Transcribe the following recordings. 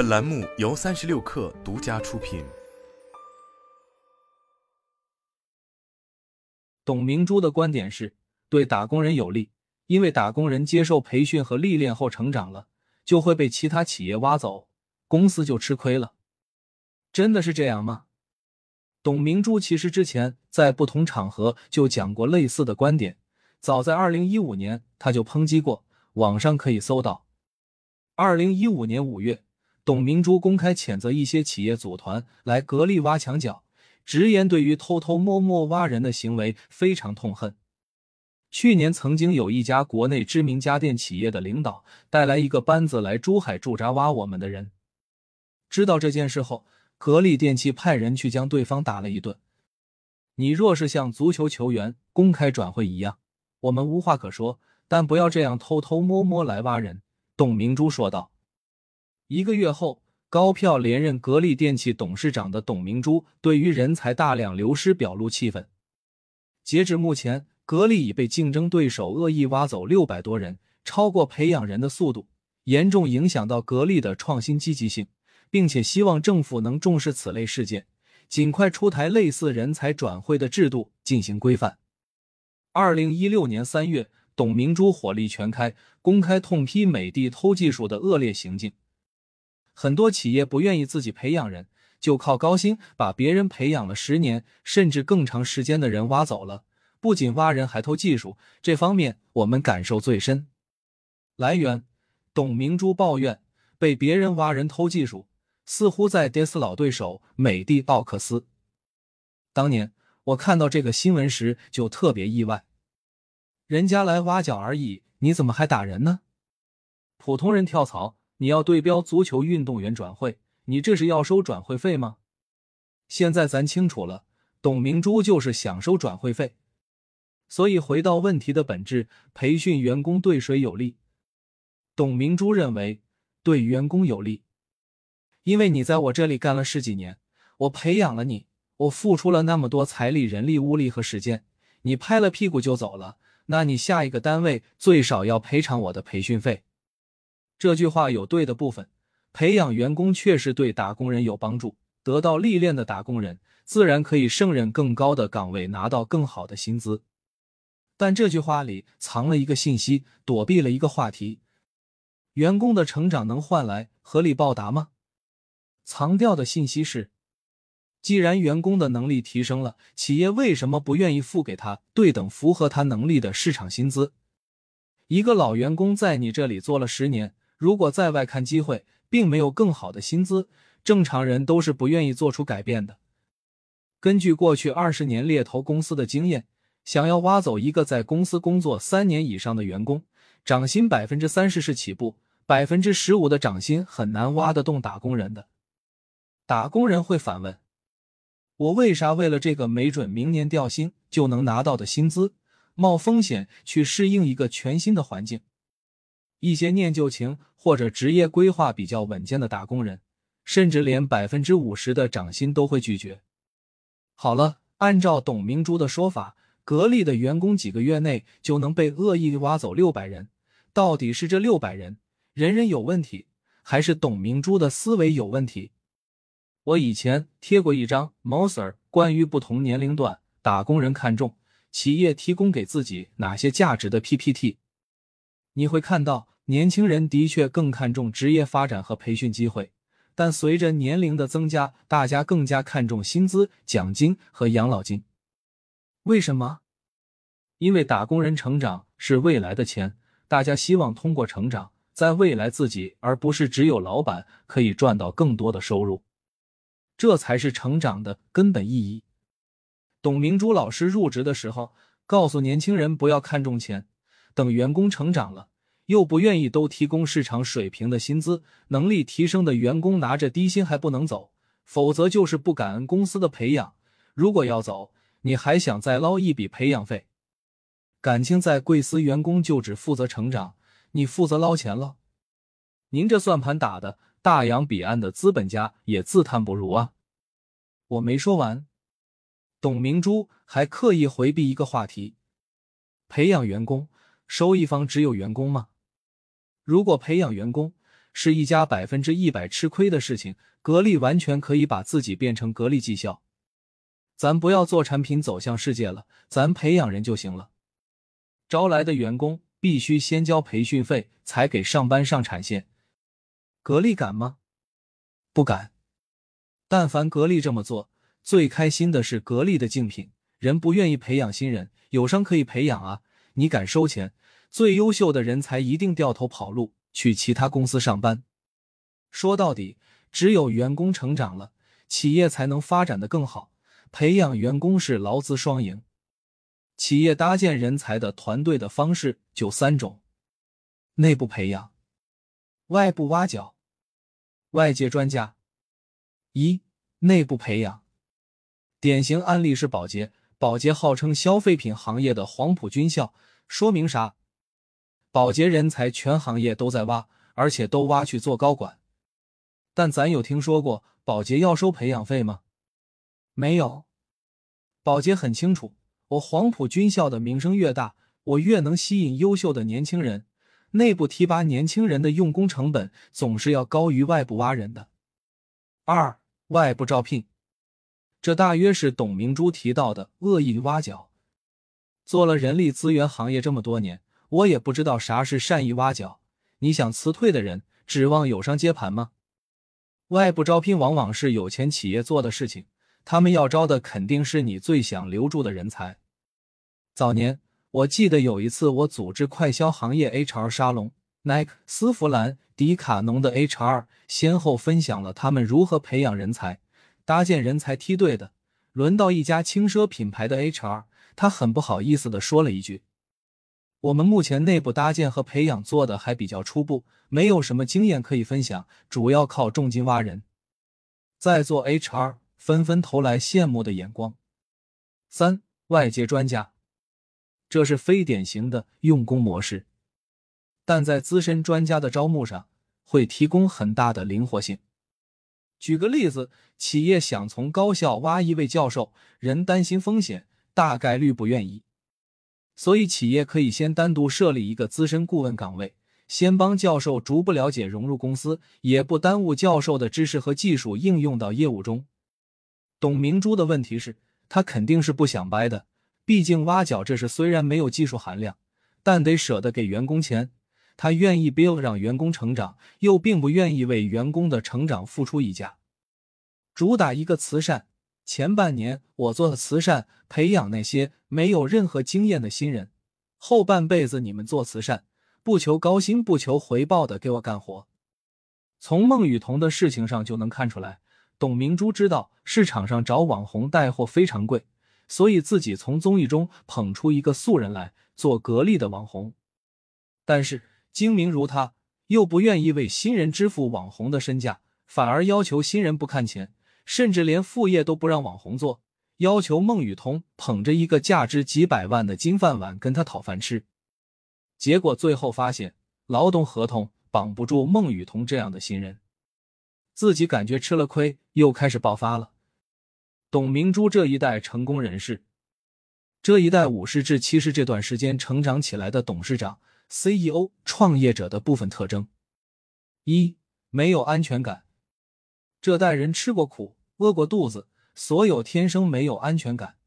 本栏目由三十六氪独家出品。董明珠的观点是对打工人有利，因为打工人接受培训和历练后成长了，就会被其他企业挖走，公司就吃亏了。真的是这样吗？董明珠其实之前在不同场合就讲过类似的观点，早在二零一五年他就抨击过，网上可以搜到。二零一五年五月，董明珠公开谴责一些企业组团来格力挖墙脚，直言对于偷偷摸摸挖人的行为非常痛恨。去年曾经有一家国内知名家电企业的领导带来一个班子来珠海驻扎挖我们的人，知道这件事后。格力电器派人去将对方打了一顿。你若是像足球球员公开转会一样，我们无话可说，但不要这样偷偷摸摸来挖人。”董明珠说道。一个月后，高票连任格力电器董事长的董明珠对于人才大量流失表露气愤。截至目前，格力已被竞争对手恶意挖走六百多人，超过培养人的速度，严重影响到格力的创新积极性。并且希望政府能重视此类事件，尽快出台类似人才转会的制度进行规范。二零一六年三月，董明珠火力全开，公开痛批美的偷技术的恶劣行径。很多企业不愿意自己培养人，就靠高薪把别人培养了十年甚至更长时间的人挖走了。不仅挖人，还偷技术，这方面我们感受最深。来源：董明珠抱怨被别人挖人偷技术。似乎在跌死老对手美的奥克斯。当年我看到这个新闻时就特别意外，人家来挖角而已，你怎么还打人呢？普通人跳槽，你要对标足球运动员转会，你这是要收转会费吗？现在咱清楚了，董明珠就是想收转会费。所以回到问题的本质，培训员工对谁有利？董明珠认为对员工有利。因为你在我这里干了十几年，我培养了你，我付出了那么多财力、人力、物力和时间，你拍了屁股就走了，那你下一个单位最少要赔偿我的培训费。这句话有对的部分，培养员工确实对打工人有帮助，得到历练的打工人自然可以胜任更高的岗位，拿到更好的薪资。但这句话里藏了一个信息，躲避了一个话题：员工的成长能换来合理报答吗？藏掉的信息是：既然员工的能力提升了，企业为什么不愿意付给他对等、符合他能力的市场薪资？一个老员工在你这里做了十年，如果在外看机会，并没有更好的薪资，正常人都是不愿意做出改变的。根据过去二十年猎头公司的经验，想要挖走一个在公司工作三年以上的员工，涨薪百分之三十是起步，百分之十五的涨薪很难挖得动打工人的。打工人会反问：“我为啥为了这个没准明年调薪就能拿到的薪资，冒风险去适应一个全新的环境？”一些念旧情或者职业规划比较稳健的打工人，甚至连百分之五十的涨薪都会拒绝。好了，按照董明珠的说法，格力的员工几个月内就能被恶意挖走六百人，到底是这六百人人人有问题，还是董明珠的思维有问题？我以前贴过一张 Moser 关于不同年龄段打工人看重企业提供给自己哪些价值的 PPT，你会看到年轻人的确更看重职业发展和培训机会，但随着年龄的增加，大家更加看重薪资、奖金和养老金。为什么？因为打工人成长是未来的钱，大家希望通过成长，在未来自己而不是只有老板可以赚到更多的收入。这才是成长的根本意义。董明珠老师入职的时候，告诉年轻人不要看重钱，等员工成长了，又不愿意都提供市场水平的薪资，能力提升的员工拿着低薪还不能走，否则就是不感恩公司的培养。如果要走，你还想再捞一笔培养费？感情在贵司员工就只负责成长，你负责捞钱了？您这算盘打的！大洋彼岸的资本家也自叹不如啊！我没说完，董明珠还刻意回避一个话题：培养员工，收益方只有员工吗？如果培养员工，是一家百分之一百吃亏的事情。格力完全可以把自己变成格力技校，咱不要做产品走向世界了，咱培养人就行了。招来的员工必须先交培训费，才给上班上产线。格力敢吗？不敢。但凡格力这么做，最开心的是格力的竞品。人不愿意培养新人，有商可以培养啊！你敢收钱，最优秀的人才一定掉头跑路，去其他公司上班。说到底，只有员工成长了，企业才能发展的更好。培养员工是劳资双赢。企业搭建人才的团队的方式就三种：内部培养、外部挖角、外界专家。一、内部培养，典型案例是保洁。保洁号称消费品行业的黄埔军校，说明啥？保洁人才全行业都在挖，而且都挖去做高管。但咱有听说过保洁要收培养费吗？没有。保洁很清楚，我黄埔军校的名声越大，我越能吸引优秀的年轻人。内部提拔年轻人的用工成本总是要高于外部挖人的。二、外部招聘。这大约是董明珠提到的恶意挖角。做了人力资源行业这么多年，我也不知道啥是善意挖角。你想辞退的人，指望友商接盘吗？外部招聘往往是有钱企业做的事情，他们要招的肯定是你最想留住的人才。早年我记得有一次，我组织快销行业 HR 沙龙，Nike、丝芙兰、迪卡侬的 HR 先后分享了他们如何培养人才。搭建人才梯队的，轮到一家轻奢品牌的 HR，他很不好意思的说了一句：“我们目前内部搭建和培养做的还比较初步，没有什么经验可以分享，主要靠重金挖人。”在座 HR 纷纷投来羡慕的眼光。三、外界专家，这是非典型的用工模式，但在资深专家的招募上会提供很大的灵活性。举个例子，企业想从高校挖一位教授，人担心风险，大概率不愿意。所以，企业可以先单独设立一个资深顾问岗位，先帮教授逐步了解融入公司，也不耽误教授的知识和技术应用到业务中。董明珠的问题是，他肯定是不想掰的，毕竟挖角这事虽然没有技术含量，但得舍得给员工钱。他愿意 build 让员工成长，又并不愿意为员工的成长付出溢价。主打一个慈善，前半年我做的慈善，培养那些没有任何经验的新人，后半辈子你们做慈善，不求高薪，不求回报的给我干活。从孟雨桐的事情上就能看出来，董明珠知道市场上找网红带货非常贵，所以自己从综艺中捧出一个素人来做格力的网红，但是。精明如他，又不愿意为新人支付网红的身价，反而要求新人不看钱，甚至连副业都不让网红做，要求孟雨桐捧着一个价值几百万的金饭碗跟他讨饭吃。结果最后发现，劳动合同绑不住孟雨桐这样的新人，自己感觉吃了亏，又开始爆发了。董明珠这一代成功人士，这一代五十至七十这段时间成长起来的董事长。CEO 创业者的部分特征：一、没有安全感。这代人吃过苦，饿过肚子，所有天生没有安全感。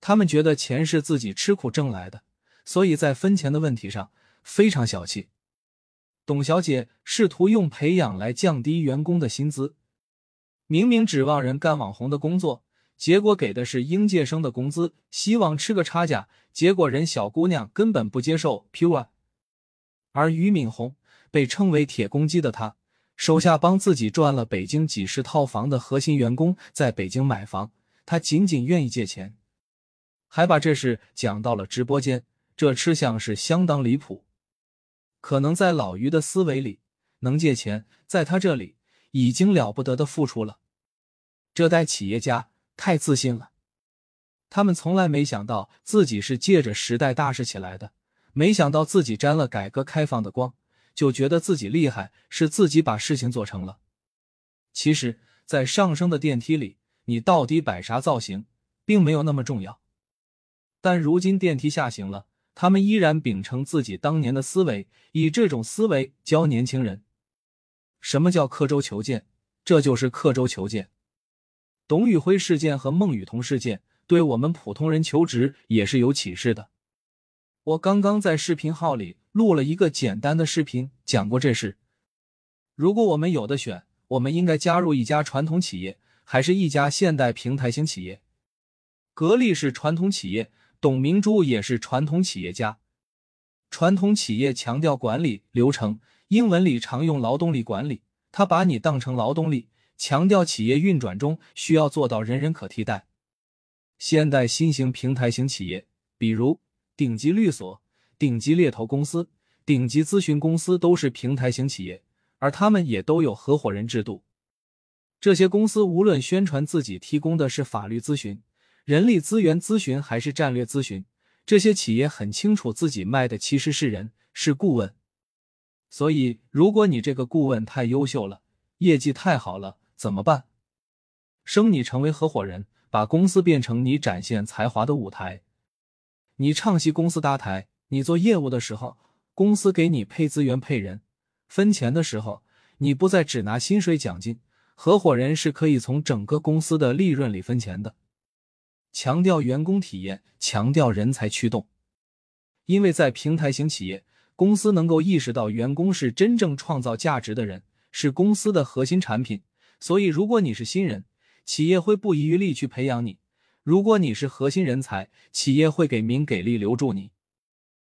他们觉得钱是自己吃苦挣来的，所以在分钱的问题上非常小气。董小姐试图用培养来降低员工的薪资，明明指望人干网红的工作。结果给的是应届生的工资，希望吃个差价。结果人小姑娘根本不接受 pure。而俞敏洪被称为“铁公鸡”的他，手下帮自己赚了北京几十套房的核心员工在北京买房，他仅仅愿意借钱，还把这事讲到了直播间，这吃相是相当离谱。可能在老俞的思维里，能借钱，在他这里已经了不得的付出了。这代企业家。太自信了，他们从来没想到自己是借着时代大势起来的，没想到自己沾了改革开放的光，就觉得自己厉害，是自己把事情做成了。其实，在上升的电梯里，你到底摆啥造型，并没有那么重要。但如今电梯下行了，他们依然秉承自己当年的思维，以这种思维教年轻人。什么叫刻舟求剑？这就是刻舟求剑。董宇辉事件和孟雨桐事件对我们普通人求职也是有启示的。我刚刚在视频号里录了一个简单的视频，讲过这事。如果我们有的选，我们应该加入一家传统企业，还是一家现代平台型企业？格力是传统企业，董明珠也是传统企业家。传统企业强调管理流程，英文里常用劳动力管理，他把你当成劳动力，强调企业运转中需要做到人人可替代。现代新型平台型企业，比如顶级律所、顶级猎头公司、顶级咨询公司，都是平台型企业，而他们也都有合伙人制度。这些公司无论宣传自己提供的是法律咨询、人力资源咨询还是战略咨询。这些企业很清楚自己卖的其实是人，是顾问。所以，如果你这个顾问太优秀了，业绩太好了，怎么办？升你成为合伙人，把公司变成你展现才华的舞台。你唱戏，公司搭台；你做业务的时候，公司给你配资源、配人。分钱的时候，你不再只拿薪水奖金，合伙人是可以从整个公司的利润里分钱的。强调员工体验，强调人才驱动，因为在平台型企业，公司能够意识到员工是真正创造价值的人，是公司的核心产品。所以，如果你是新人，企业会不遗余力去培养你；如果你是核心人才，企业会给名给力留住你。